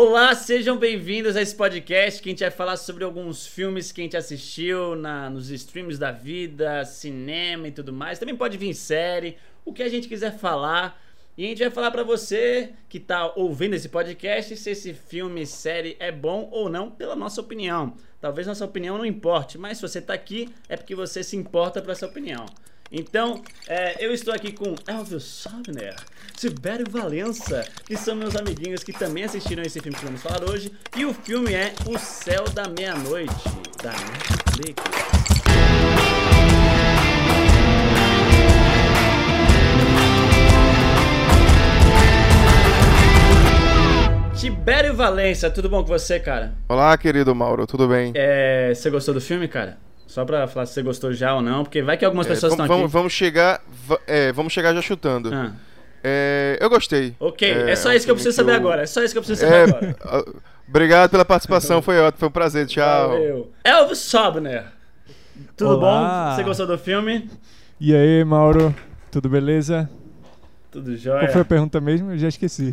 Olá, sejam bem-vindos a esse podcast que a gente vai falar sobre alguns filmes que a gente assistiu na, nos streams da vida, cinema e tudo mais. Também pode vir série, o que a gente quiser falar. E a gente vai falar pra você que tá ouvindo esse podcast se esse filme, série é bom ou não, pela nossa opinião. Talvez nossa opinião não importe, mas se você tá aqui é porque você se importa por essa opinião. Então, é, eu estou aqui com Elvio Sobner, Tibério Valença, que são meus amiguinhos que também assistiram esse filme que vamos falar hoje. E o filme é O Céu da Meia-Noite, da Netflix. Tibério Valença, tudo bom com você, cara? Olá, querido Mauro, tudo bem? É, você gostou do filme, cara? Só pra falar se você gostou já ou não, porque vai que algumas É, pessoas vamos, estão aqui. vamos, chegar, é, vamos chegar já chutando. Ah, É, eu gostei. ok, É, é, só é isso que eu preciso saber eu- agora. É só isso que eu preciso É, saber agora. ah, obrigado pela participação, foi ótimo, foi um prazer, tchau. Valeu. Elvis Sobner. Tudo Olá. bom? Você gostou do filme? E aí, Mauro? Tudo beleza? Tudo jóia. Qual foi a pergunta mesmo? Eu já esqueci.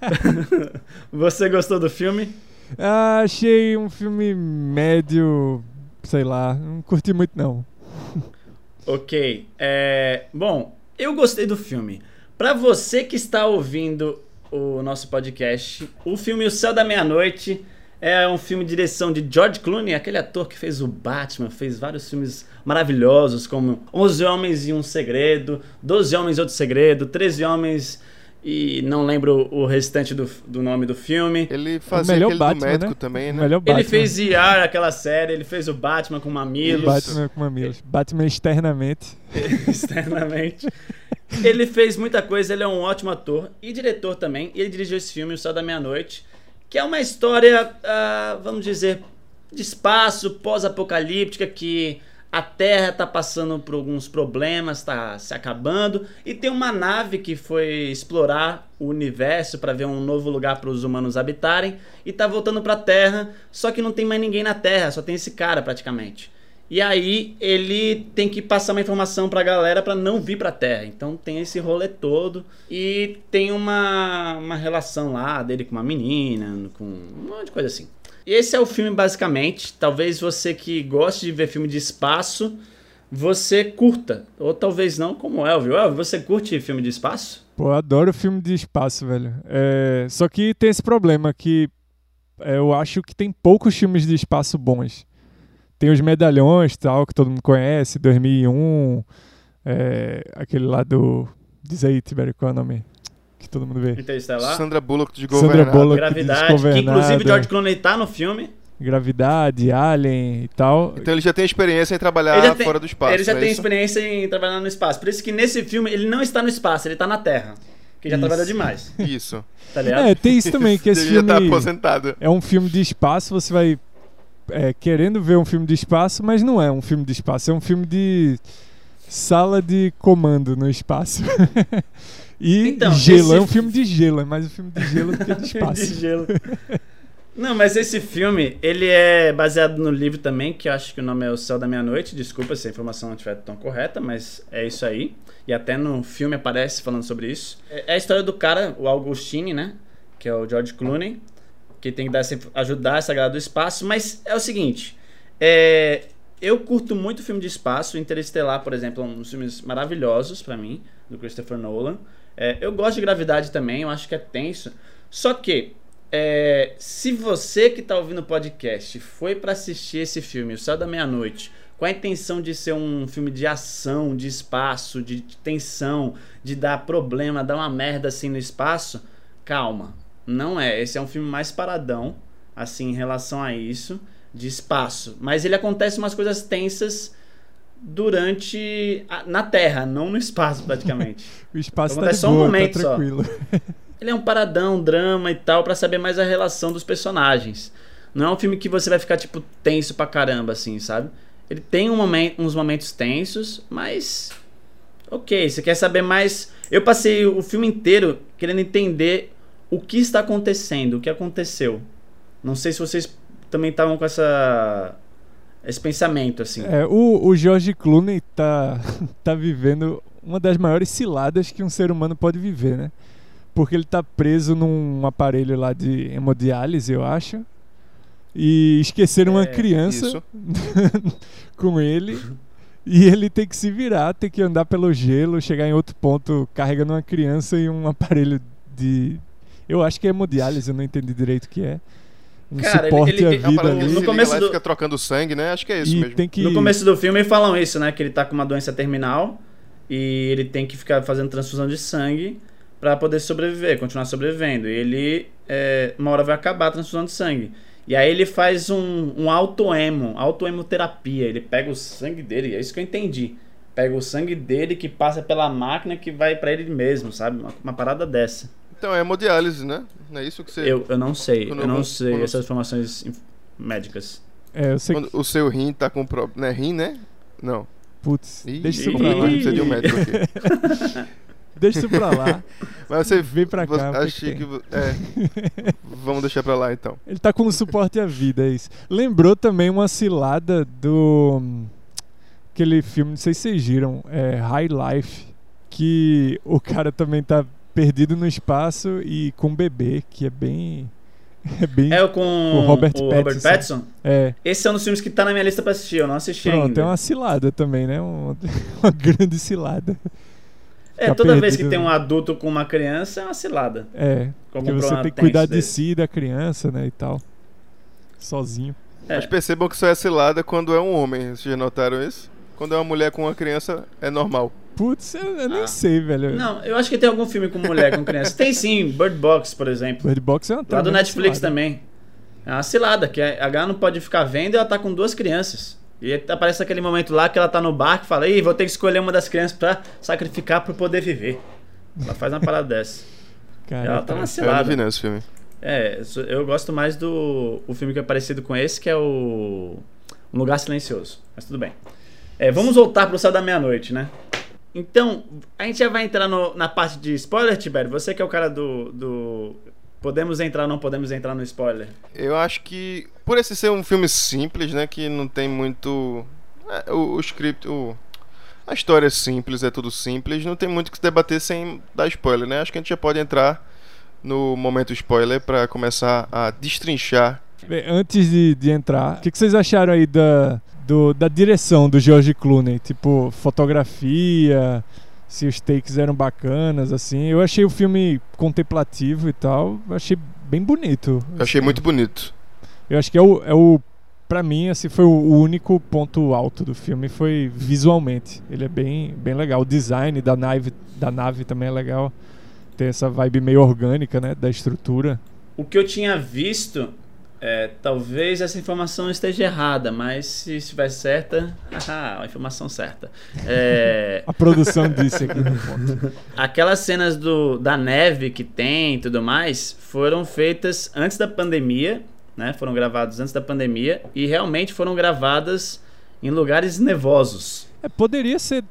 Você gostou do filme? Ah, achei um filme médio, sei lá, não curti muito não. Ok. É, bom, eu gostei do filme. Pra você que está ouvindo o nosso podcast, o filme O Céu da Meia-Noite é um filme de direção de George Clooney, aquele ator que fez o Batman, fez vários filmes maravilhosos, como 11 Homens e um Segredo, 12 Homens e Outro Segredo, 13 Homens e não lembro o restante do, do nome do filme. Ele fazia melhor aquele Batman, do médico né? também, O né? melhor Batman. Ele fez ER, aquela série, ele fez o Batman com mamilos. Batman com mamilos. Batman externamente. externamente. Ele fez muita coisa, ele é um ótimo ator e diretor também. E ele dirigiu esse filme, O Céu da Meia-Noite, que é uma história, ah, vamos dizer, de espaço, pós-apocalíptica, que a Terra está passando por alguns problemas, está se acabando, e tem uma nave que foi explorar o universo para ver um novo lugar para os humanos habitarem, e tá voltando para a Terra, só que não tem mais ninguém na Terra, só tem esse cara praticamente. E aí ele tem que passar uma informação pra galera pra não vir pra Terra. Então tem esse rolê todo e tem uma, uma relação lá dele com uma menina, com um monte de coisa assim. Esse é o filme basicamente. Talvez você que goste de ver filme de espaço, você curta. Ou talvez não, como o Elvio. Elvio, você curte filme de espaço? Pô, eu adoro filme de espaço, velho. É, Só que tem esse problema que é, eu acho que tem poucos filmes de espaço bons. Tem os medalhões tal, que todo mundo conhece, 2001, é, aquele lá do... Diz aí, Tibério, qual é o nome? Que todo mundo vê. Interestelar? Sandra Bullock de Sandra Governado. Bullock. Gravidade, que inclusive Desgovernada. George Clooney tá no filme. Gravidade, Alien e tal. Então ele já tem experiência em trabalhar tem- fora do espaço, Ele já é tem isso? experiência em trabalhar no espaço. Por isso que nesse filme ele não está no espaço, ele está na Terra. Que já Isso. trabalhou demais, Isso. tá ligado? É, tem isso também, que esse ele já tá filme aposentado. é um filme de espaço, você vai é, querendo ver um filme de espaço, mas não é um filme de espaço, é um filme de sala de comando no espaço. e Então, gelo, esse é um filme de gelo, é mais um filme de gelo do que de de espaço. gelo. Não, mas esse filme, ele é baseado no livro também, que eu acho que o nome é O Céu da Meia-Noite. Desculpa se a informação não estiver tão correta, mas é isso aí. E até no filme aparece falando sobre isso. É é a história do cara, o Augustine, né? Que é o George Clooney, que tem que dar ajudar essa galera do espaço. Mas é o seguinte, é, eu curto muito filme de espaço. Interestelar, por exemplo, é um dos filmes maravilhosos pra mim, do Christopher Nolan. É, eu gosto de Gravidade também, eu acho que é tenso. Só que, é, se você que tá ouvindo o podcast foi pra assistir esse filme, O Céu da Meia-Noite, com a intenção de ser um filme de ação, de espaço, de tensão, de dar problema, dar uma merda assim no espaço, calma. Não é. Esse é um filme mais paradão, assim, em relação a isso, de espaço. Mas ele acontece umas coisas tensas durante. a- na Terra, não no espaço, praticamente. O espaço tá Acontece só um boa, momento tá só. tranquilo. Ele é um paradão, drama e tal, pra saber mais a relação dos personagens. Não é um filme que você vai ficar, tipo, tenso pra caramba, assim, sabe? Ele tem um momen- uns momentos tensos, mas. Ok, você quer saber mais. Eu passei o filme inteiro querendo entender o que está acontecendo, o que aconteceu. Não sei se vocês também estavam com essa. Esse pensamento, assim. É, o, o George Clooney tá, tá vivendo uma das maiores ciladas que um ser humano pode viver, né? porque ele tá preso num aparelho lá de hemodiálise, eu acho. E esqueceram uma É, criança isso. com ele. E ele tem que se virar, tem que andar pelo gelo, chegar em outro ponto carregando uma criança e um aparelho de. Eu acho que é hemodiálise, eu não entendi direito o que é. Um Cara, ele- suporte ele- à ele- uma vida se No começo do- fica trocando sangue, né? Acho que é isso E mesmo. tem que. No começo do filme falam isso, né? Que ele tá com uma doença terminal e ele tem que ficar fazendo transfusão de sangue pra poder sobreviver, continuar sobrevivendo. E ele, é, uma hora vai acabar a transfusão de sangue. E aí ele faz um, um auto-emo, auto-hemoterapia. Ele pega o sangue dele, é isso que eu entendi. Pega o sangue dele que passa pela máquina que vai pra ele mesmo, sabe? Uma, uma parada dessa. Então é hemodiálise, né? Não é isso que você. Eu, eu não sei, Quando eu não eu- sei quando- essas informações inf- médicas. É, eu sei que. Quando o seu rim tá com problema. Não é rim, né? Não. Putz, Ih, deixa isso pra lá. complicado, precisa de um médico aqui. Deixa isso pra lá. Mas você Vem pra cá, que que Achei que. vo- É. Vamos deixar pra lá então. Ele tá com um suporte à vida, é isso. Lembrou também uma cilada do. Aquele filme, não sei se vocês viram, é High Life. Que o cara também tá perdido no espaço e com um bebê, que é bem. É bem. É o com O Robert o Robert Pattinson. Pattinson? É. Esse é um dos filmes que tá na minha lista pra assistir, eu não assisti Pronto, ainda. é uma cilada também, né? Um- uma grande cilada. É, ficar toda vez que perdido. tem um adulto com uma criança é uma cilada. É. Como Porque você tem que cuidar de si e da criança, né? E tal. Sozinho. É. Mas percebam que só é cilada quando é um homem. Vocês já notaram isso? Quando é uma mulher com uma criança, é normal. Putz, eu, eu nem Ah. sei, velho. Não, eu acho que tem algum filme com mulher com criança. Tem sim, Bird Box, por exemplo. Bird Box é uma Lá do Netflix cilada. também. É uma cilada, que a H não pode ficar vendo e ela tá com duas crianças. E aparece aquele momento lá que ela tá no barco e fala, Ih, vou ter que escolher uma das crianças pra sacrificar pro poder viver. Ela faz uma parada dessa. Cara, Ela tá uma Eu não cilada. vi não esse filme. É, eu gosto mais do o filme que é parecido com esse, que é o Um Lugar Silencioso. Mas tudo bem. É, vamos voltar pro Céu da Meia-Noite, né? Então, a gente já vai entrar no- na parte de spoiler, Tibério. Você que é o cara do, do. Podemos entrar ou não podemos entrar no spoiler? Eu acho que, por esse ser um filme simples, né? Que não tem muito. é, o, o script. O, a história é simples, é tudo simples. Não tem muito o que se debater sem dar spoiler, né? Acho que a gente já pode entrar no momento spoiler pra começar a destrinchar. Bem, Antes de, de entrar, o que, que vocês acharam aí da, do- da direção do George Clooney? Tipo, fotografia, se os takes eram bacanas, assim. Eu achei o filme contemplativo e tal. eu Achei bem bonito. Eu achei assim. muito bonito. Eu acho que é o, é o pra mim, assim, foi o único ponto alto do filme, foi visualmente. Ele é bem, bem legal. O design da nave, da nave também é legal. Tem essa vibe meio orgânica, né, da estrutura. O que eu tinha visto, é, talvez essa informação esteja errada, mas se estiver certa, haha, a informação certa. É, A produção disse aqui no ponto. aquelas cenas do, da neve que tem e tudo mais foram feitas antes da pandemia, né? Foram gravadas antes da pandemia e realmente foram gravadas em lugares nevosos. É, poderia ser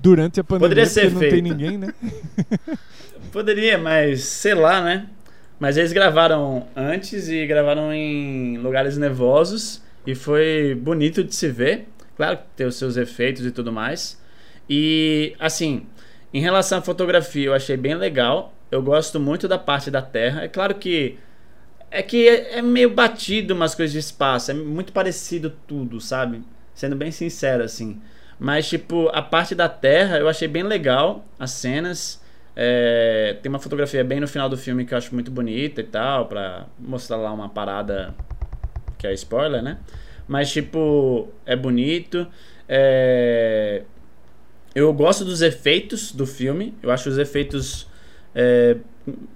durante a pandemia, Poderia ser porque não tem feito. ninguém, né? Poderia, mas sei lá, né? Mas eles gravaram antes e gravaram em lugares nevosos e foi bonito de se ver. Claro que tem os seus efeitos e tudo mais. E assim, em relação à fotografia, eu achei bem legal. Eu gosto muito da parte da Terra. É claro que é que é é meio batido umas coisas de espaço, é muito parecido tudo, sabe? Sendo bem sincero assim. Mas tipo, a parte da Terra eu achei bem legal, as cenas. É, tem uma fotografia bem no final do filme que eu acho muito bonita e tal, pra mostrar lá uma parada que é spoiler, né? Mas, tipo, é bonito. É, Eu gosto dos efeitos do filme. Eu acho os efeitos é,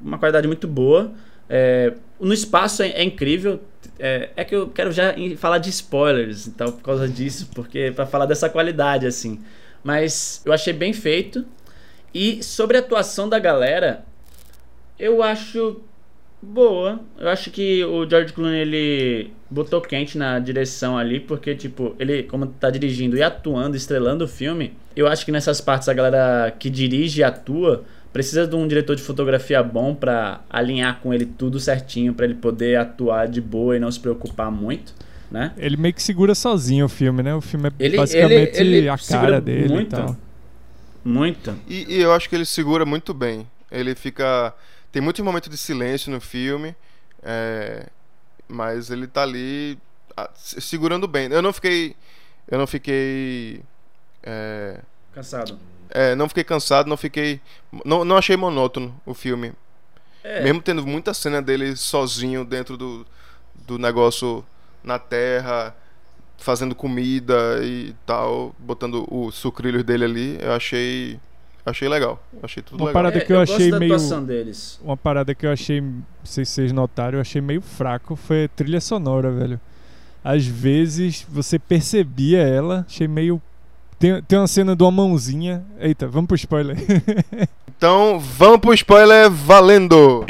uma qualidade muito boa. É, No espaço é, é incrível. É, é que eu quero já falar de spoilers, então, por causa disso, porque para falar dessa qualidade, assim. Mas eu achei bem feito. E sobre a atuação da galera, eu acho boa. Eu acho que o George Clooney ele botou quente na direção ali, porque tipo, ele como tá dirigindo e atuando, estrelando o filme, eu acho que nessas partes a galera que dirige e atua precisa de um diretor de fotografia bom pra alinhar com ele tudo certinho, pra ele poder atuar de boa e não se preocupar muito, né? Ele meio que segura sozinho o filme, né? O filme é Ele- basicamente ele- ele a cara dele muito. e tal. Muito. E, e eu acho que ele segura muito bem. Ele fica. Tem muitos momentos de silêncio no filme, é, mas ele tá ali se- segurando bem. Eu não fiquei. Eu não fiquei. É, Cansado. é, não fiquei cansado, não fiquei. Não, não achei monótono o filme. É, Mesmo tendo muita cena dele sozinho dentro do, do negócio na terra, fazendo comida e tal, botando os sucrilhos dele ali, eu achei. Achei legal. Achei tudo Uma legal. parada é, que eu achei gosto da meio- deles. Uma parada que eu achei, não sei se vocês notaram, eu achei meio fraco foi a trilha sonora, velho. Às vezes você percebia ela, achei meio. Tem, tem uma cena de uma mãozinha. Eita, vamos pro spoiler. Então, vamos pro spoiler valendo!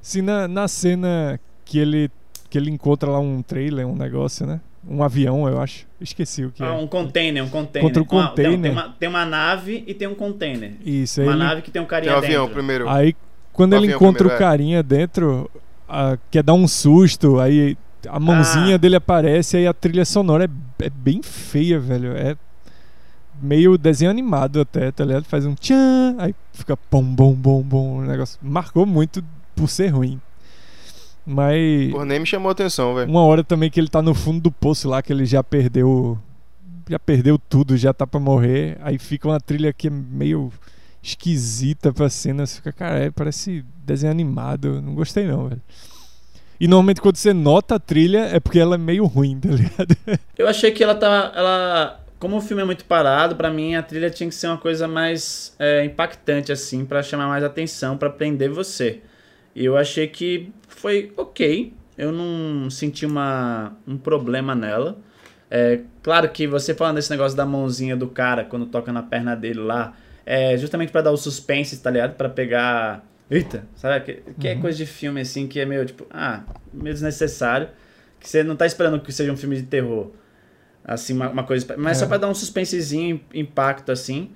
Se na, na cena que ele, que ele encontra lá um trailer, um negócio, né? Um avião, eu acho. Esqueci o que Ah, é. um container, um container. Contra tem- container. Tem, uma, tem uma nave e tem um container. Isso, aí Uma ele, nave que tem um Tem carinha um avião dentro. primeiro. aí quando O ele avião encontra primeiro, o é. carinha dentro, a- quer dar um susto, aí a mãozinha Ah. dele aparece, aí a trilha sonora é, é bem feia, velho. É meio desenho animado até, tá ligado? Faz um tchan, aí fica bom, bom, bom, bom. O negócio marcou muito por ser ruim. Mas Porra, nem me chamou a atenção, velho. uma hora também que ele tá no fundo do poço lá, que ele já perdeu. Já perdeu tudo, já tá pra morrer. Aí fica uma trilha que é meio esquisita pra cena. Você fica, cara, é, parece desenho animado. Não gostei não, velho. E normalmente quando você nota a trilha é porque ela é meio ruim, tá ligado? Eu achei que ela tava. Ela, como o filme é muito parado, pra mim a trilha tinha que ser uma coisa mais é, impactante, assim, pra chamar mais atenção, pra prender você. E eu achei que foi ok. Eu não senti uma, um problema nela. É, claro que você falando desse negócio da mãozinha do cara quando toca na perna dele lá, é justamente pra dar o suspense, tá ligado? Pra pegar. Eita, sabe? Que, que é Uhum. coisa de filme assim que é meio tipo, ah, meio desnecessário. Que você não tá esperando que seja um filme de terror. Assim, uma, uma coisa. Mas É. só pra dar um suspensezinho, impacto assim.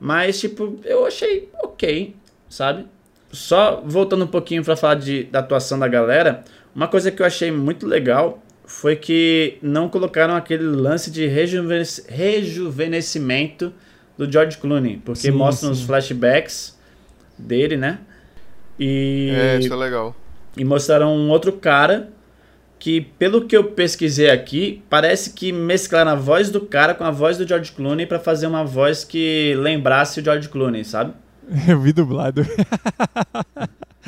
Mas, tipo, eu achei ok, sabe? Só voltando um pouquinho pra falar de, da atuação da galera, uma coisa que eu achei muito legal foi que não colocaram aquele lance de rejuvenesc- rejuvenescimento do George Clooney, porque Sim, mostram os flashbacks dele, né? E, É, isso é legal. e mostraram um outro cara que, pelo que eu pesquisei aqui, parece que mesclaram a voz do cara com a voz do George Clooney pra fazer uma voz que lembrasse o George Clooney, sabe? Eu vi dublado.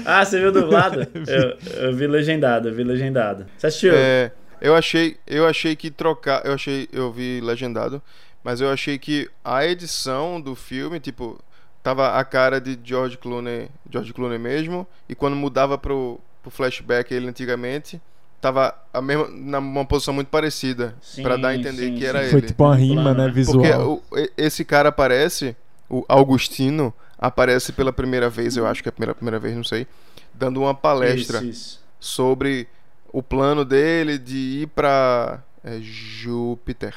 Ah, você viu dublado? eu, eu vi legendado, eu vi legendado. Você assistiu? É, eu achei, eu achei que trocar, eu achei, eu vi legendado, mas eu achei que a edição do filme, tipo, tava a cara de George Clooney, George Clooney mesmo, e quando mudava pro, pro flashback ele antigamente, tava a mesma numa posição muito parecida, Sim, pra dar a entender sim, que sim. era Foi ele. tipo uma Um rima, né? Visual. Porque o- esse cara aparece, o Augustino aparece pela primeira vez, eu acho que é a primeira, primeira vez, não sei, dando uma palestra Isso, isso. sobre o plano dele de ir pra é, Júpiter.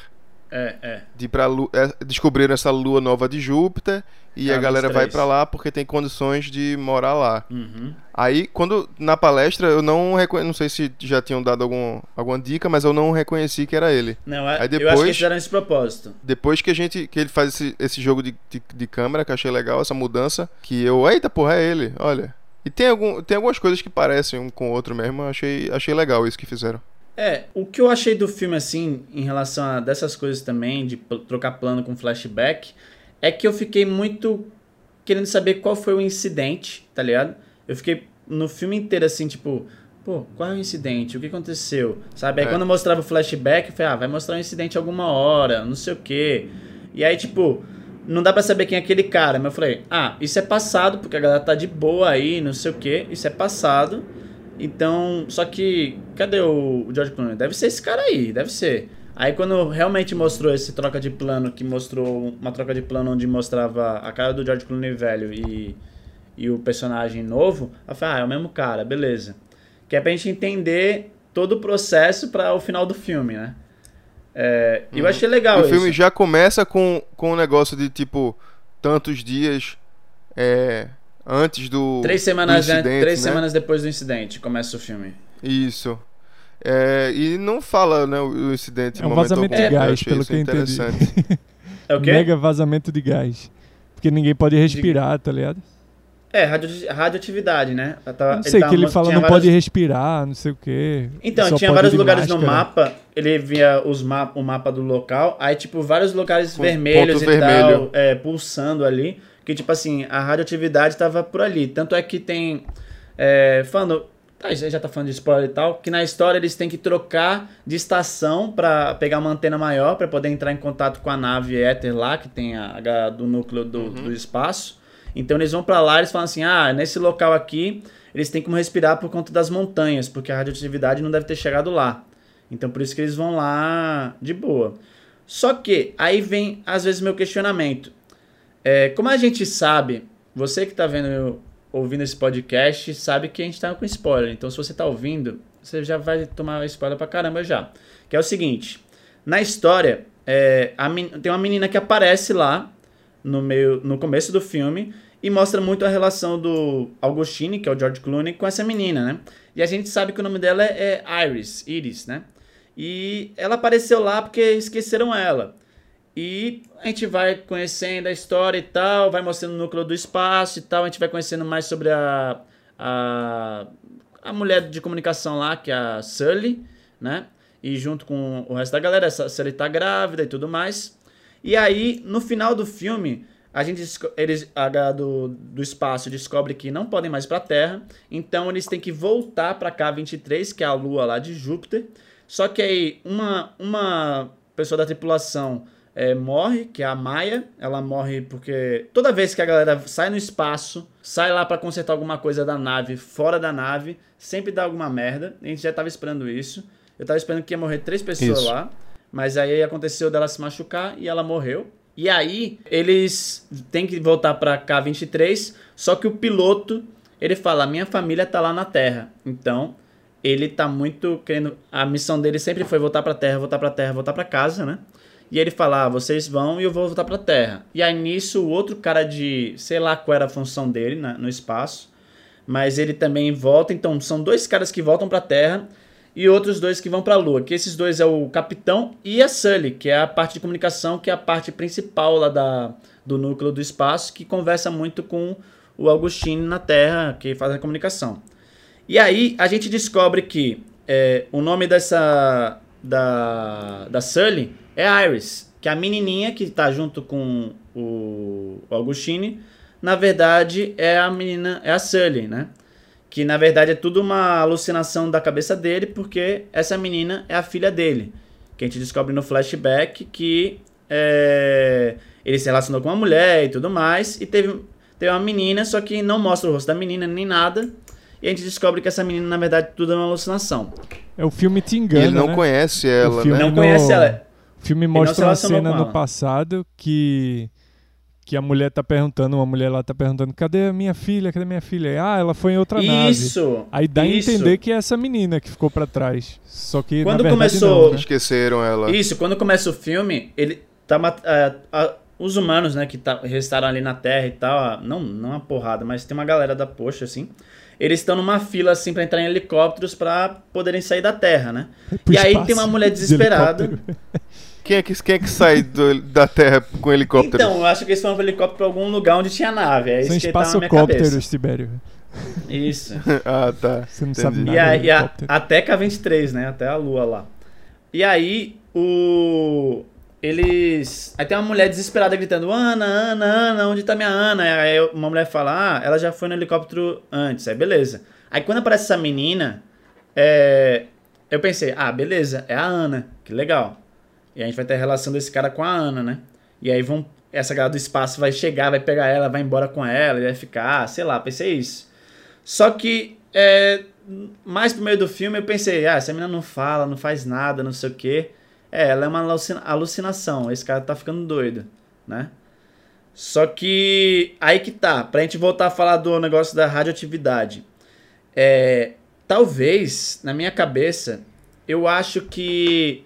É, é. De pra é, descobrir essa lua nova de Júpiter e Ah, a galera vai pra lá porque tem condições de morar lá. Uhum. Aí, quando na palestra, eu não reconheci, não sei se já tinham dado algum, alguma dica, mas eu não reconheci que era ele. Não, é- Aí eu acho que depois- eles fizeram esse propósito. Depois que a gente que ele faz esse, esse jogo de, de, de câmera, que eu achei legal, essa mudança, que eu, eita porra, é ele, olha. E tem, algum, tem algumas coisas que parecem um com o outro mesmo, achei, achei legal isso que fizeram. É, o que eu achei do filme, assim, em relação a dessas coisas também, de trocar plano com flashback, é que eu fiquei muito querendo saber qual foi o incidente, tá ligado? Eu fiquei no filme inteiro assim, tipo, pô, qual é o incidente? O que aconteceu? Sabe? Aí É. quando mostrava o flashback, eu falei, ah, vai mostrar um incidente alguma hora, não sei o quê. E aí, tipo, não dá pra saber quem é aquele cara, mas eu falei, ah, isso é passado, porque a galera tá de boa aí, não sei o quê, isso é passado. Então, só que, cadê o, o George Clooney? Deve ser esse cara aí, deve ser. Aí quando realmente mostrou esse troca de plano, que mostrou uma troca de plano onde mostrava a cara do George Clooney velho e, e o personagem novo, eu falei, ah, é o mesmo cara, beleza. Que é pra gente entender todo o processo para o final do filme, né? É, e eu achei legal o isso. filme já começa com, com um negócio de tipo, tantos dias é, antes do. Três semanas, do incidente, Três né? semanas depois do incidente começa o filme. Isso. É, e não fala né, o, o incidente. É um em momento vazamento algum. de gás, pelo isso que eu entendi. interessante. É o quê? Mega vazamento de gás. Porque ninguém pode respirar, tá ligado? É, radio, radioatividade, né? Tava, não sei, tava- que ele fala não várias- pode respirar, não sei o quê. Então, tinha vários lugares no máscara. mapa, ele via os ma o mapa do local, aí, tipo, vários lugares Com vermelhos e tal, vermelho. é, pulsando ali, que, tipo assim, a radioatividade tava por ali. Tanto é que tem, é, falando, tá, já tá falando de spoiler e tal, que na história eles têm que trocar de estação pra pegar uma antena maior, pra poder entrar em contato com a nave Éter lá, que tem a, a do núcleo do, do espaço. Então eles vão pra lá e eles falam assim: ah, nesse local aqui eles têm como respirar por conta das montanhas, porque a radioatividade não deve ter chegado lá. Então por isso que eles vão lá de boa. Só que aí vem às vezes meu questionamento. É, como a gente sabe, você que tá vendo, ouvindo esse podcast, sabe que a gente tá com spoiler. Então se você tá ouvindo, você já vai tomar spoiler pra caramba já. Que é o seguinte: na história, é, a tem uma menina que aparece lá no meio no começo do filme e mostra muito a relação do Augustine, que é o George Clooney, com essa menina, né? E a gente sabe que o nome dela é, é Iris, Iris, né? E ela apareceu lá porque esqueceram ela. E a gente vai conhecendo a história e tal, vai mostrando o núcleo do espaço e tal, a gente vai conhecendo mais sobre a a, a mulher de comunicação lá, que é a Sully, né? E junto com o resto da galera, essa Sully tá grávida e tudo mais. E aí, no final do filme, a gente eles a do, do espaço descobre que não podem mais para a Terra, então eles têm que voltar para K23, que é a lua lá de Júpiter. Só que aí uma uma pessoa da tripulação é, morre, que é a Maia. Ela morre porque toda vez que a galera sai no espaço, sai lá para consertar alguma coisa da nave, fora da nave, sempre dá alguma merda. A gente já tava esperando isso. Eu tava esperando que ia morrer três pessoas Isso. lá. Mas aí aconteceu dela se machucar e ela morreu. E aí eles têm que voltar pra K23, só que o piloto, ele fala: "Minha família tá lá na Terra". Então, ele tá muito querendo, a missão dele sempre foi voltar pra Terra, voltar pra Terra, voltar pra casa, né? E ele fala: ah, "Vocês vão e eu vou voltar pra Terra". E aí nisso o outro cara de, sei lá qual era a função dele na- no espaço, mas ele também volta, então são dois caras que voltam pra Terra e outros dois que vão para a Lua. Que esses dois é o capitão e a Sully, que é a parte de comunicação, que é a parte principal lá da, do núcleo do espaço, que conversa muito com o Augustine na Terra, que faz a comunicação. E aí a gente descobre que é, o nome dessa da, da Sully é Iris, que é a menininha que tá junto com o, o Augustine, na verdade é a menina, é a Sully, né? Que na verdade é tudo uma alucinação da cabeça dele, porque essa menina é a filha dele. Que a gente descobre no flashback que é, ele se relacionou com uma mulher e tudo mais, e teve, teve uma menina, só que não mostra o rosto da menina nem nada. E a gente descobre que essa menina, na verdade, tudo é uma alucinação. É o filme te E engana, ele não né? conhece ela, filme né? Não no- conhece ela. O filme mostra uma cena no passado que que a mulher tá perguntando, uma mulher lá tá perguntando, cadê a minha filha? Cadê a minha filha? Ah, ela foi em outra nave. Isso! Aí dá isso. a entender que é essa menina que ficou pra trás. Só que Quando na verdade começou- não, né? Esqueceram ela. Isso, quando começa o filme, ele tá é, a- os humanos, né, que tá, restaram ali na Terra e tal, não, não uma porrada, mas tem uma galera da poxa, assim. Eles estão numa fila, assim, pra entrar em helicópteros pra poderem sair da Terra, né? Pro e aí tem uma mulher de desesperada. helicóptero. Quem é que, quem é que sai do- da Terra com helicóptero? Então, eu acho que eles foram pro helicóptero pra algum lugar onde tinha nave. É São isso que tá na minha cabeça. espaçocópteros, Tibério. Isso. ah, tá. Você não Entendi. sabe nada E, a, e a, até K23, né? Até a lua lá. E aí, o. Eles. Aí tem uma mulher desesperada gritando: Ana, Ana, Ana, onde tá minha Ana? Aí uma mulher fala: Ah, ela já foi no helicóptero antes. Aí beleza. Aí quando aparece essa menina, é, eu pensei: Ah, beleza, é a Ana, que legal. E a gente vai ter a relação desse cara com a Ana, né? E aí vão. Essa galera do espaço vai chegar, vai pegar ela, vai embora com ela, e vai ficar, sei lá, pensei isso. Só que é, mais pro meio do filme eu pensei, ah, essa menina não fala, não faz nada, não sei o quê. É, ela é uma alucina- alucinação, esse cara tá ficando doido, né? Só que aí que tá, pra gente voltar a falar do negócio da radioatividade. É, talvez, na minha cabeça, eu acho que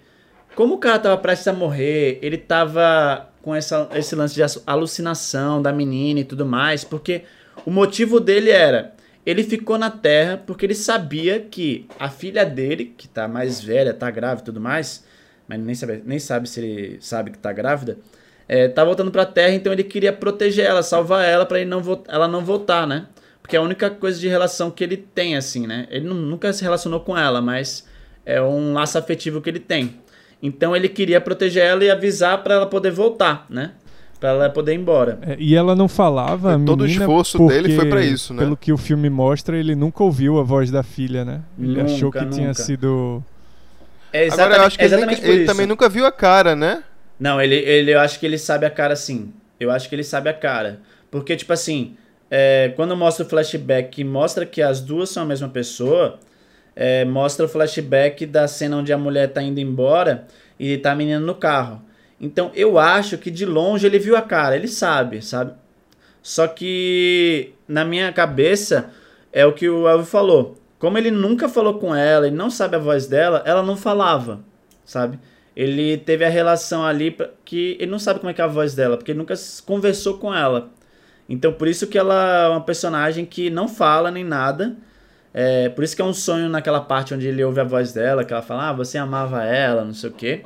como o cara tava prestes a morrer, ele tava com essa, esse lance de alucinação da menina e tudo mais, porque o motivo dele era ele ficou na Terra porque ele sabia que a filha dele, que tá mais velha, tá grávida e tudo mais, mas nem sabe, nem sabe se ele sabe que tá grávida, é, tá voltando pra Terra, então ele queria proteger ela, salvar ela para não ela não voltar, né? Porque é a única coisa de relação que ele tem, assim, né? Ele nunca se relacionou com ela, mas é um laço afetivo que ele tem. Então ele queria proteger ela e avisar para ela poder voltar, né? Pra ela poder ir embora. É, e ela não falava. Menina, todo o esforço dele foi para isso, né? Pelo que o filme mostra, ele nunca ouviu a voz da filha, né? Ele nunca, achou que nunca. tinha sido. É Agora eu acho que ele, ele também nunca viu a cara, né? Não, ele, ele, eu acho que ele sabe a cara sim. Eu acho que ele sabe a cara. Porque, tipo assim, é, quando mostra o flashback que mostra que as duas são a mesma pessoa, é, mostra o flashback da cena onde a mulher tá indo embora e tá a menina no carro. Então eu acho que de longe ele viu a cara, ele sabe, sabe? Só que na minha cabeça é o que o Elvio falou. Como ele nunca falou com ela, ele não sabe a voz dela, ela não falava, sabe? Ele teve a relação ali que ele não sabe como é que é a voz dela, porque ele nunca conversou com ela. Então por isso que ela é uma personagem que não fala nem nada. É, por isso que é um sonho naquela parte onde ele ouve a voz dela, que ela fala, ah, você amava ela, não sei o quê.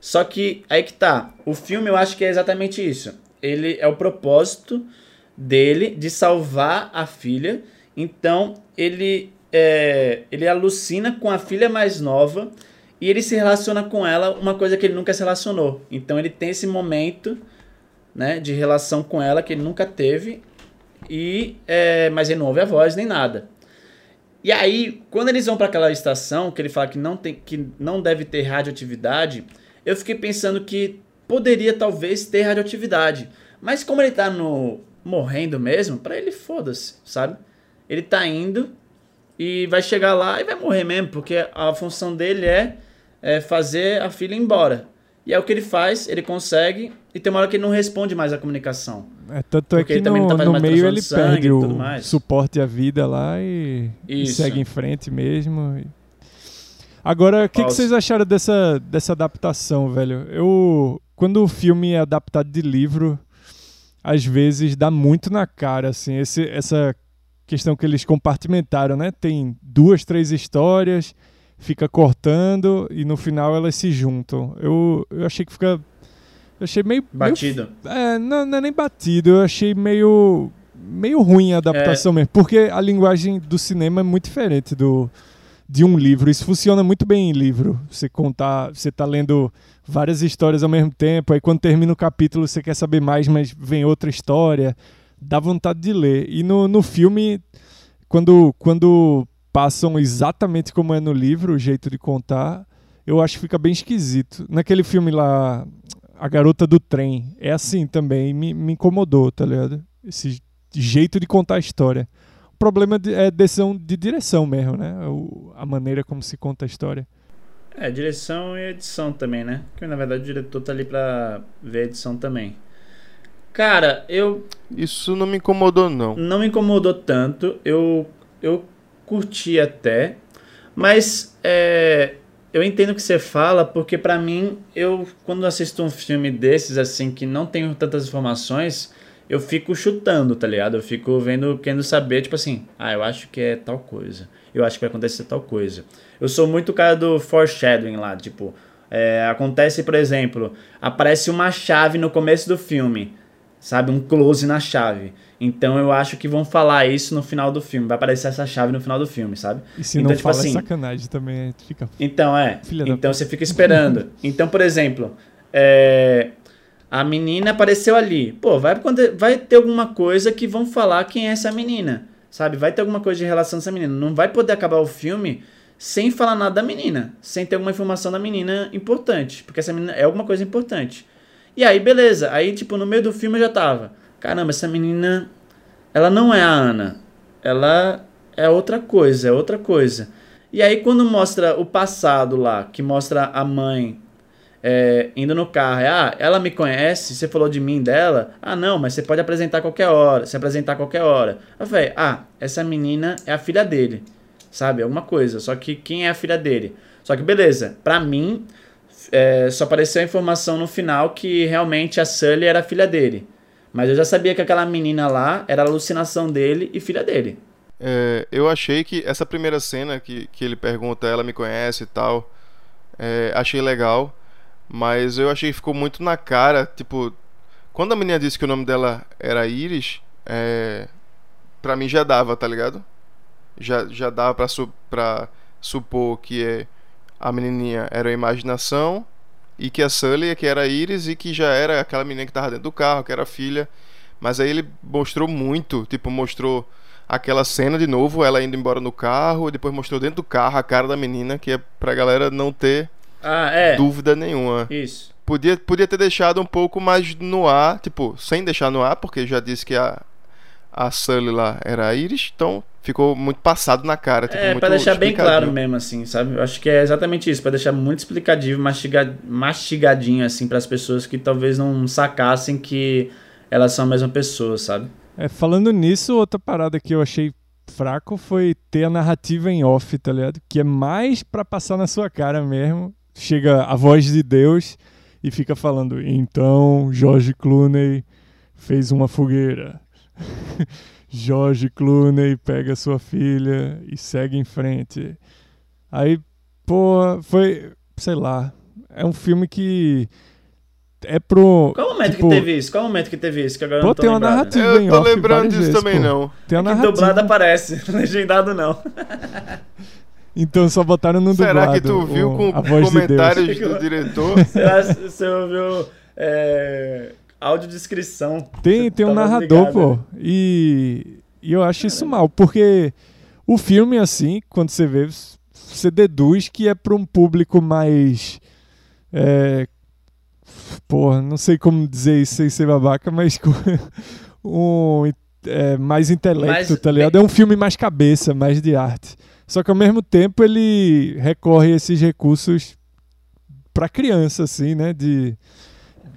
Só que aí que tá. O filme eu acho que é exatamente isso. Ele é o propósito dele de salvar a filha. Então ele é, ele alucina com a filha mais nova e ele se relaciona com ela uma coisa que ele nunca se relacionou. Então ele tem esse momento né, de relação com ela que ele nunca teve e é, mas ele não ouve a voz nem nada. E aí, quando eles vão para aquela estação que ele fala que não tem que não deve ter radioatividade, eu fiquei pensando que poderia talvez ter radioatividade. Mas como ele tá no morrendo mesmo, para ele foda-se, sabe? Ele tá indo e vai chegar lá e vai morrer mesmo, porque a função dele é, é fazer a filha ir embora. E é o que ele faz, ele consegue, e tem uma hora que ele não responde mais a comunicação. É, tanto é que no, tá no meio ele perde o suporte à vida lá e, e segue em frente mesmo. Agora, o que, que, vocês acharam dessa, dessa adaptação, velho? Eu, quando o filme é adaptado de livro, às vezes dá muito na cara, assim, esse, essa questão que eles compartimentaram, né? Tem duas, três histórias, fica cortando e no final elas se juntam. Eu, eu achei que fica. Eu achei meio. Batido. Meio, é, não, não é nem batido, eu achei meio. meio ruim a adaptação é. mesmo. Porque a linguagem do cinema é muito diferente do de um livro. Isso funciona muito bem em livro. Você contar, você tá lendo várias histórias ao mesmo tempo, aí quando termina o capítulo você quer saber mais, mas vem outra história, dá vontade de ler. E no, no filme, quando, quando passam exatamente como é no livro, o jeito de contar, eu acho que fica bem esquisito. Naquele filme lá, A Garota do Trem, é assim também, me, me incomodou, tá ligado? Esse jeito de contar a história problema é decisão de direção mesmo, né? O, a maneira como se conta a história. É, direção e edição também, né? Porque na verdade o diretor tá ali pra ver a edição também. Cara, eu. Isso não me incomodou, não. Não me incomodou tanto. Eu, eu curti até. Mas é, eu entendo o que você fala, porque para mim, eu quando assisto um filme desses, assim, que não tenho tantas informações, eu fico chutando, tá ligado? Eu fico vendo, querendo saber, tipo assim, ah, eu acho que é tal coisa. Eu acho que vai acontecer tal coisa. Eu sou muito cara do foreshadowing lá, tipo, é, acontece, por exemplo, aparece uma chave no começo do filme, sabe? Um close na chave. Então eu acho que vão falar isso no final do filme. Vai aparecer essa chave no final do filme, sabe? E se então, não tipo fala é assim, é sacanagem também, fica. Então é. então você fica esperando. então, por exemplo, é, a menina apareceu ali. Pô, vai, vai ter alguma coisa que vão falar quem é essa menina. Sabe? Vai ter alguma coisa de relação dessa menina. Não vai poder acabar o filme sem falar nada da menina. Sem ter alguma informação da menina importante. Porque essa menina é alguma coisa importante. E aí, beleza. Aí, tipo, no meio do filme eu já tava. Caramba, essa menina. Ela não é a Ana. Ela é outra coisa, é outra coisa. E aí, quando mostra o passado lá, que mostra a mãe é, indo no carro, é, ah, ela me conhece, você falou de mim dela, ah, não, mas você pode apresentar qualquer hora, se apresentar qualquer hora. Eu falei, ah, essa menina é a filha dele, sabe, alguma coisa, só que quem é a filha dele? Só que beleza, pra mim, é, só apareceu a informação no final que realmente a Sully era a filha dele. Mas eu já sabia que aquela menina lá era alucinação dele e filha dele. É, eu achei que essa primeira cena que, que ele pergunta, ela me conhece e tal, é, achei legal. Mas eu achei que ficou muito na cara, tipo, Quando a menina disse que o nome dela era Iris, é, pra mim já dava, tá ligado? Já, já dava pra, su, pra supor que é, a menininha era a imaginação e que a Sully que era a Iris e que já era aquela menina que tava dentro do carro, que era a filha. Mas aí ele mostrou muito, tipo, mostrou aquela cena de novo, ela indo embora no carro, e depois mostrou dentro do carro a cara da menina, que é pra galera não ter Ah, é. dúvida nenhuma. Isso. Podia, podia ter deixado um pouco mais no ar, tipo, sem deixar no ar, porque já disse que a, a Sully lá era a Iris, então ficou muito passado na cara. Tipo, É, muito pra deixar bem claro mesmo, assim, sabe? Eu acho que é exatamente isso, pra deixar muito explicativo, mastiga... mastigadinho, assim, pras pessoas que talvez não sacassem que elas são a mesma pessoa, sabe? É, falando nisso, outra parada que eu achei fraco foi ter a narrativa em off, tá ligado? Que é mais pra passar na sua cara mesmo. Chega a voz de Deus e fica falando: então George Clooney fez uma fogueira. George Clooney pega sua filha e segue em frente. Aí, pô, foi, sei lá, é um filme que é pro. Qual momento tipo, que teve isso? Qual momento que teve isso? Que agora Pô, não tô tem uma lembrado. narrativa. Eu em tô off lembrando disso vezes, também, pô. não. Tem a É que narrativa. dublado aparece, legendado não. Então só botaram no Será dublado. que tu viu o- com voz de comentários do diretor? Será que você ouviu é, audiodescrição? Tem, Você tem um tava narrador, ligado, pô. né? E, e eu acho isso mal, porque o filme, assim, quando você vê, você deduz que é para um público mais. É, porra, não sei como dizer isso sem ser babaca, mas com um, é, mais intelecto, Mais- tá ligado? É um filme mais cabeça, mais de arte. Só que ao mesmo tempo ele recorre a esses recursos pra criança, assim, né? De.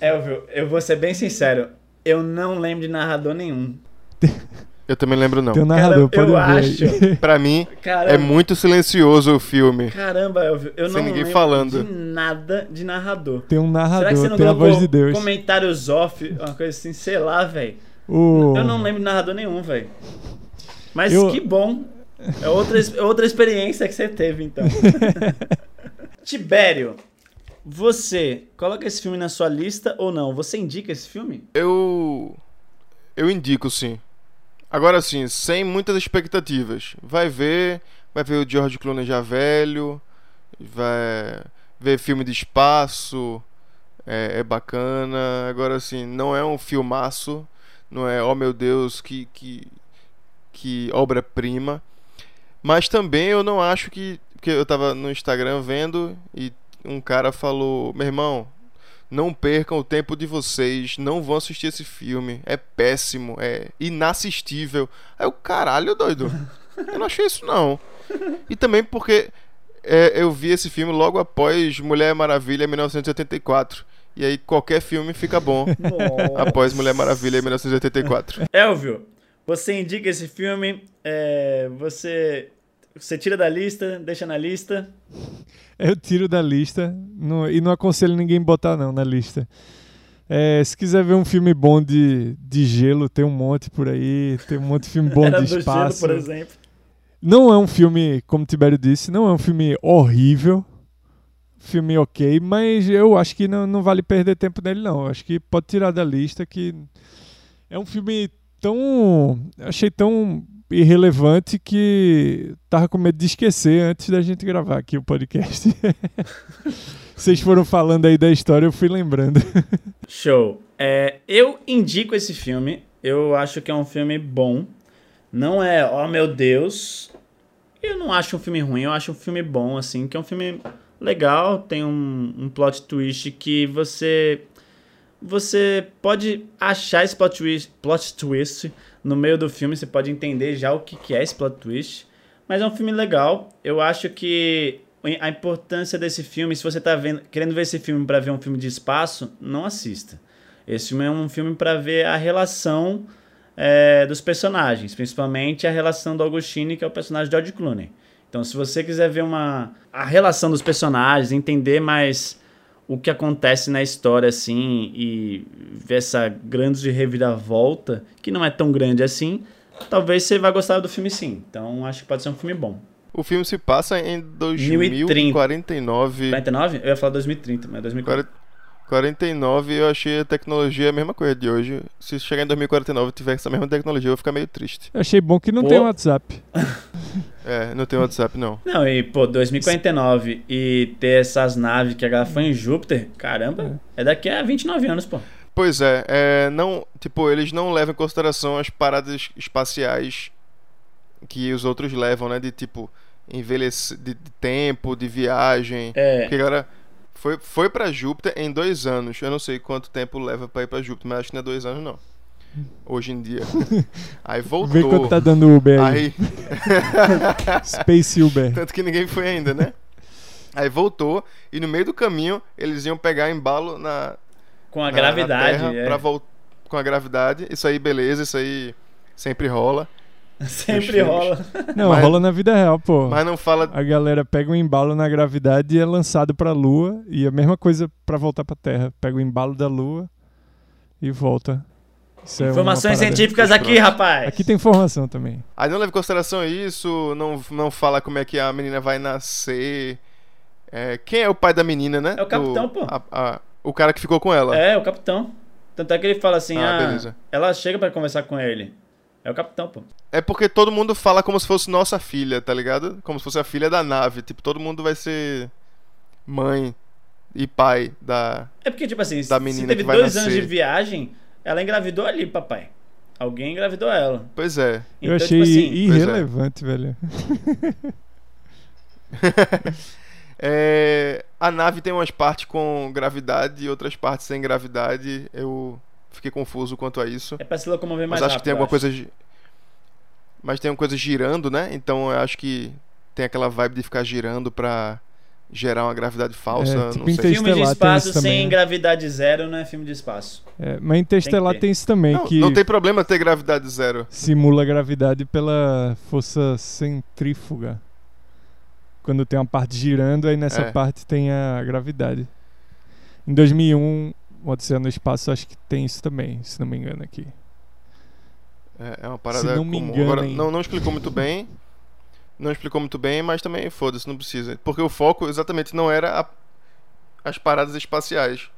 Elvio, eu vou ser bem sincero. Eu não lembro de narrador nenhum. Eu também lembro não. Tem um narrador, Cara, eu acho. Pra mim, Caramba, é muito silencioso o filme. caramba Elvio. Eu Sem não ninguém lembro falando. de nada de narrador. Tem um Será que narrador, você não tem a voz de Deus. comentários off, uma coisa assim, sei lá, velho. O... Eu não lembro de narrador nenhum, velho. Mas Eu- que bom. É outra, é outra experiência que você teve, então. Tibério, você coloca esse filme na sua lista ou não? Você indica esse filme? Eu. Eu indico sim. Agora sim, sem muitas expectativas. Vai ver, vai ver o George Clooney já velho, vai ver filme de espaço, é, é bacana. Agora sim, não é um filmaço, não é, oh meu Deus, que, que, que obra-prima. Mas também eu não acho que. Porque eu tava no Instagram vendo e um cara falou: Meu irmão, não percam o tempo de vocês, não vão assistir esse filme. É péssimo, é inassistível. Aí o caralho, doido. Eu não achei isso não. E também porque é, eu vi esse filme logo após Mulher Maravilha 1984. E aí qualquer filme fica bom após Mulher Maravilha 1984. Elvio, você indica esse filme, é, você, você tira da lista, deixa na lista. Eu tiro da lista não- e não aconselho ninguém botar não na lista. É, se quiser ver um filme bom de, de gelo, tem um monte por aí, tem um monte de filme bom Era de espaço. gelo, por exemplo. Não é um filme, como o Tibério disse, não é um filme horrível. Filme ok, mas eu acho que não, não vale perder tempo nele, não. Eu acho que pode tirar da lista que é um filme tão. Achei tão irrelevante que tava com medo de esquecer antes da gente gravar aqui o podcast. Vocês foram falando aí da história, eu fui lembrando. Show. É, eu indico esse filme. Eu acho que é um filme bom. Não é, oh meu Deus. Eu não acho um filme ruim, eu acho um filme bom, assim, que é um filme legal, tem um, um plot twist que você. Você pode achar esse plot twist, plot twist no meio do filme, você pode entender já o que, que é esse plot twist. Mas é um filme legal. Eu acho que a importância desse filme, se você tá vendo, querendo ver esse filme para ver um filme de espaço, não assista. Esse filme é um filme para ver a relação é, dos personagens, principalmente a relação do Augustine, que é o personagem de George Clooney. Então, se você quiser ver uma a relação dos personagens, entender mais o que acontece na história assim e ver essa grande reviravolta, que não é tão grande assim, talvez você vá gostar do filme sim. Então, acho que pode ser um filme bom. O filme se passa em 1030. 2049. 49? Eu ia falar 2030, mas é 2040. 49 eu achei a tecnologia a mesma coisa de hoje. Se chegar em 2049 e tiver essa mesma tecnologia, eu vou ficar meio triste. Eu achei bom que não Pô. tem WhatsApp. É, não tem WhatsApp não. Não, e pô, 2049 e ter essas naves que agora foi em Júpiter, caramba, é daqui a 29 anos, pô. Pois é, é, não, tipo, eles não levam em consideração as paradas espaciais que os outros levam, né? De tipo, envelhecer, de, de tempo, de viagem. É, Porque agora foi, foi pra Júpiter em dois anos. Eu não sei quanto tempo leva pra ir pra Júpiter, mas acho que não é dois anos, não. Hoje em dia. Aí voltou. Vê quanto tá dando o Uber aí. Aí, Space Uber. tanto que ninguém foi ainda, né? Aí voltou e no meio do caminho eles iam pegar embalo na, com a na- gravidade. na Terra é. pra vol- com a gravidade. Isso aí, beleza, isso aí sempre rola. Sempre rola. Não, Mas- rola na vida real, pô. Mas não fala. A galera pega um embalo na gravidade e é lançado pra Lua. E a mesma coisa pra voltar pra Terra. Pega o embalo da Lua e volta. Isso é Informações parada- científicas aqui, rapaz. Aqui tem informação também. Aí não leva em consideração isso, não, não fala como é que a menina vai nascer. É, quem é o pai da menina, né? É o capitão, pô. a- a- o cara que ficou com ela. É, o capitão. Tanto é que ele fala assim, Ah, ah, beleza. ela chega pra conversar com ele. É o capitão, pô. É porque todo mundo fala como se fosse nossa filha, tá ligado? Como se fosse a filha da nave. Tipo, todo mundo vai ser mãe e pai da. É porque, tipo assim, Da se menina teve que vai dois anos nascer. de viagem, ela engravidou ali, papai. Alguém engravidou ela. Pois é. Eu Então, achei tipo assim, é. irrelevante, velho. É, a nave tem umas partes com gravidade e outras partes sem gravidade. Eu fiquei confuso quanto a isso. é pra se locomover mais Mas acho rápido. que tem eu alguma coisa. Mas tem uma coisa girando, né? Então eu acho que tem aquela vibe de ficar girando pra gerar uma gravidade falsa. É, não tipo sei. Interestelar Filme de espaço também, sem né? gravidade zero não é filme de espaço. É, mas Interestelar Tem tem isso também, Não, que não tem problema ter gravidade zero. simula a gravidade pela força centrífuga. Quando tem uma parte girando, aí nessa É. parte tem a gravidade. Em 2001, Odisseia no Espaço, acho que tem isso também, se não me engano aqui. É, é uma parada não me enganem. Agora, não, não explicou muito bem. Não explicou muito bem, mas também foda-se, não precisa. Porque o foco exatamente não era a- as paradas espaciais,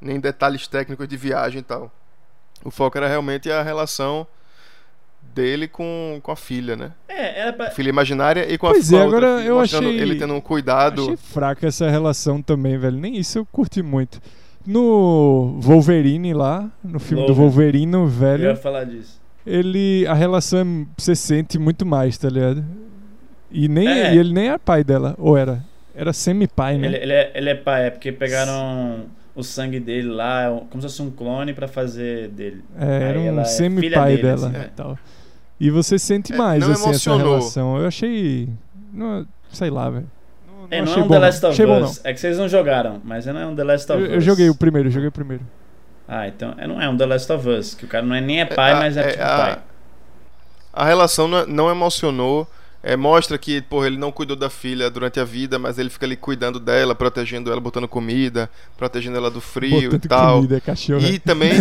nem detalhes técnicos de viagem e tal. O foco era realmente a relação dele com, com a filha, né? É, era pra. A filha imaginária e com Pois a, é, outra agora filha, eu achei- ele tendo um cuidado. Achei fraca essa relação também, velho. Nem isso eu curti muito. No Wolverine lá, no filme do. Wolverine, o Eu ia velho, falar disso. ele. A relação é- você sente muito mais, tá ligado? E, nem, É. e ele nem era pai dela, ou era? Era semi-pai, né? Ele, ele é, ele é pai, é porque pegaram o sangue dele lá, como se fosse um clone pra fazer dele. É, era um é semi-pai dele, dela assim, e é. tal. E você sente É, mais, não assim, essa relação. Eu achei. Não, sei lá, velho. Não, É, não achei é um bom, The Last of Achei bom, Us. É que vocês não jogaram, mas não é um The Last of Eu, Us. eu joguei o primeiro, eu joguei o primeiro. Ah, então é, não é um The Last of Us, que o cara não é nem é pai, a- mas é, é, tipo a- pai. A relação não, não emocionou. É, mostra que porra, ele não cuidou da filha durante a vida, mas ele fica ali cuidando dela, protegendo ela, botando comida, protegendo ela do frio e Botando tal. comida, cachorro. E também.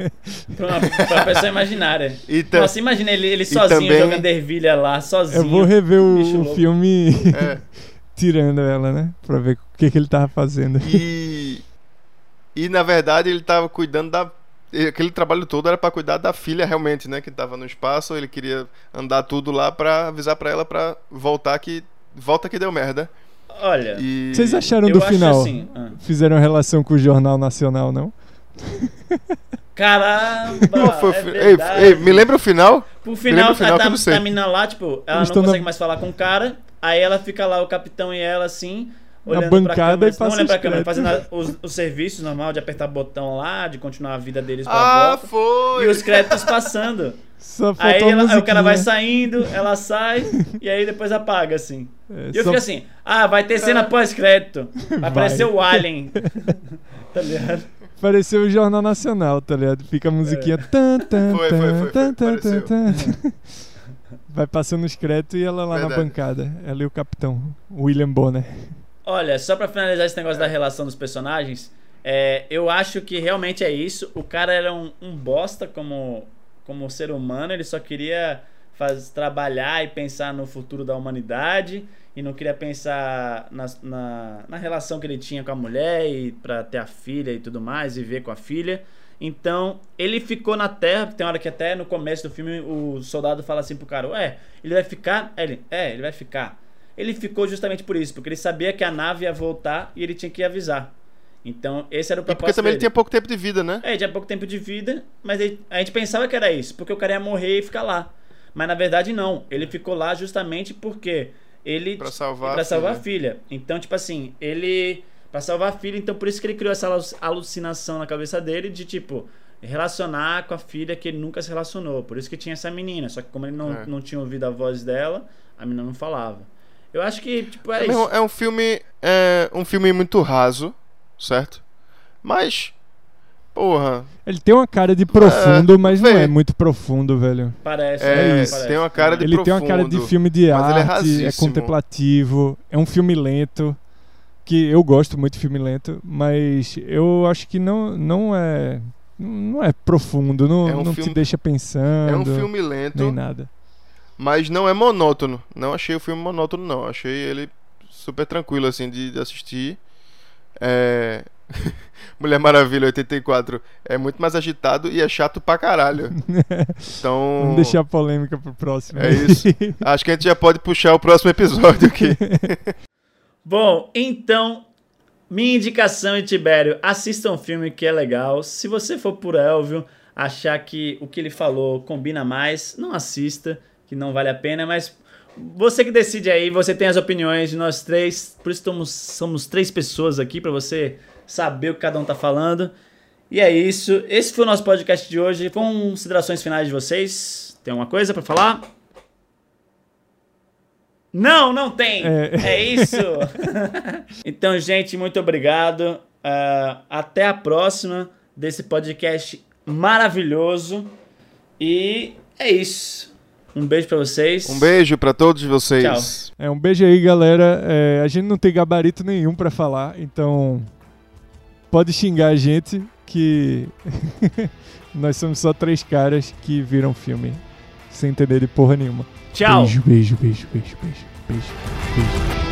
Pra uma, pra pessoa imaginária. e ta- Nossa, imagina ele, ele sozinho também- jogando ervilha lá, sozinho. Eu vou rever o louco. filme é, tirando ela, né? Pra ver o que, que ele tava fazendo. e, e na verdade ele tava cuidando da. Aquele trabalho todo era pra cuidar da filha realmente, né? Que tava no espaço, ele queria andar tudo lá pra avisar pra ela pra voltar que. Volta que deu merda. Olha, E... Vocês acharam do final? assim... ah. Fizeram relação com o Jornal Nacional, não? Caramba! Qual foi é ei, ei, me lembra o final? Pro final, o final tá, não a mina lá, tipo, ela Eles não consegue na- mais falar com o cara. Aí ela fica lá, o capitão e ela, assim, olhando pra bancada câmera, e passa não olhando pra os câmera, fazendo a- os, os serviços normal de apertar botão lá, de continuar a vida deles pra Ah, volta. foi! E os créditos passando. Só Aí, ela- aí o cara vai saindo, ela sai, e aí depois apaga, assim. É, E eu só- fico assim, ah, vai ter cena pós-crédito. Vai Vai. aparecer o Alien. tá ligado? Pareceu o Jornal Nacional, tá ligado? Fica a musiquinha. Tan, tan, Foi, foi, tan, foi, tan, tan, tan, tan. Vai passando os créditos e ela lá na Verdade. bancada. Ela e o capitão, William Bonner. Olha, só pra finalizar esse negócio da relação dos personagens, é, eu acho que realmente é isso. O cara era um, um bosta como, como ser humano, ele só queria faz, trabalhar e pensar no futuro da humanidade e não queria pensar na, na, na relação que ele tinha com a mulher e para ter a filha e tudo mais, viver com a filha. Então, ele ficou na Terra, tem hora que até no começo do filme o soldado fala assim pro cara, ué, ele vai ficar? Ele, é, ele vai ficar. Ele ficou justamente por isso, porque ele sabia que a nave ia voltar e ele tinha que avisar. Então, esse era o E propósito porque também ele dele. tinha pouco tempo de vida, né? É, ele tinha pouco tempo de vida, mas ele- a gente pensava que era isso, porque o cara ia morrer e ficar lá. Mas na verdade não, ele ficou lá justamente porque ele Pra salvar pra a salvar a filha. filha. Então, tipo assim, ele Pra salvar a filha, então por isso que ele criou essa alu- alucinação na cabeça dele de tipo relacionar com a filha que ele nunca se relacionou. Por isso que tinha essa menina, só que como ele não, É. não tinha ouvido a voz dela, a menina não falava. Eu acho que tipo é, É, isso. é um filme. É um filme muito raso, certo? Mas. Porra. Ele tem uma cara de profundo, mas não é muito profundo, velho. Parece, É, né? isso. Parece. tem uma cara de Ele tem uma cara de profundo, filme de mas ele é arte, é, rasíssimo. contemplativo, é um filme lento, que eu gosto muito de filme lento, mas eu acho que não, não é não é profundo, não, É um não filme- te deixa pensando, É um filme nem lento, nada. Mas não é monótono. Não achei o filme monótono, não. Achei ele super tranquilo, assim, de, de assistir. É... Mulher Maravilha 84 é muito mais agitado e é chato pra caralho. Então. Vamos deixar a polêmica pro próximo. É isso. Acho que a gente já pode puxar o próximo episódio aqui. Bom, então, minha indicação é Tibério, assista um filme que é legal. Se você for por Elvio, achar que o que ele falou combina mais, não assista, que não vale a pena, mas você que decide aí, você tem as opiniões de nós três, por isso somos, somos três pessoas aqui para você saber o que cada um tá falando. E é isso. Esse foi o nosso podcast de hoje. Considerações finais de vocês? Tem alguma coisa para falar? Não, não tem. É. É, isso. então, gente, muito obrigado. Ah, até a próxima desse podcast maravilhoso. E é isso. Um beijo pra vocês. Um beijo pra todos vocês. É, um beijo aí, galera. É, a gente não tem gabarito nenhum pra falar, então pode xingar a gente que nós somos só três caras que viram filme sem entender de porra nenhuma. Tchau. Beijo, beijo, beijo, beijo, beijo, beijo, beijo.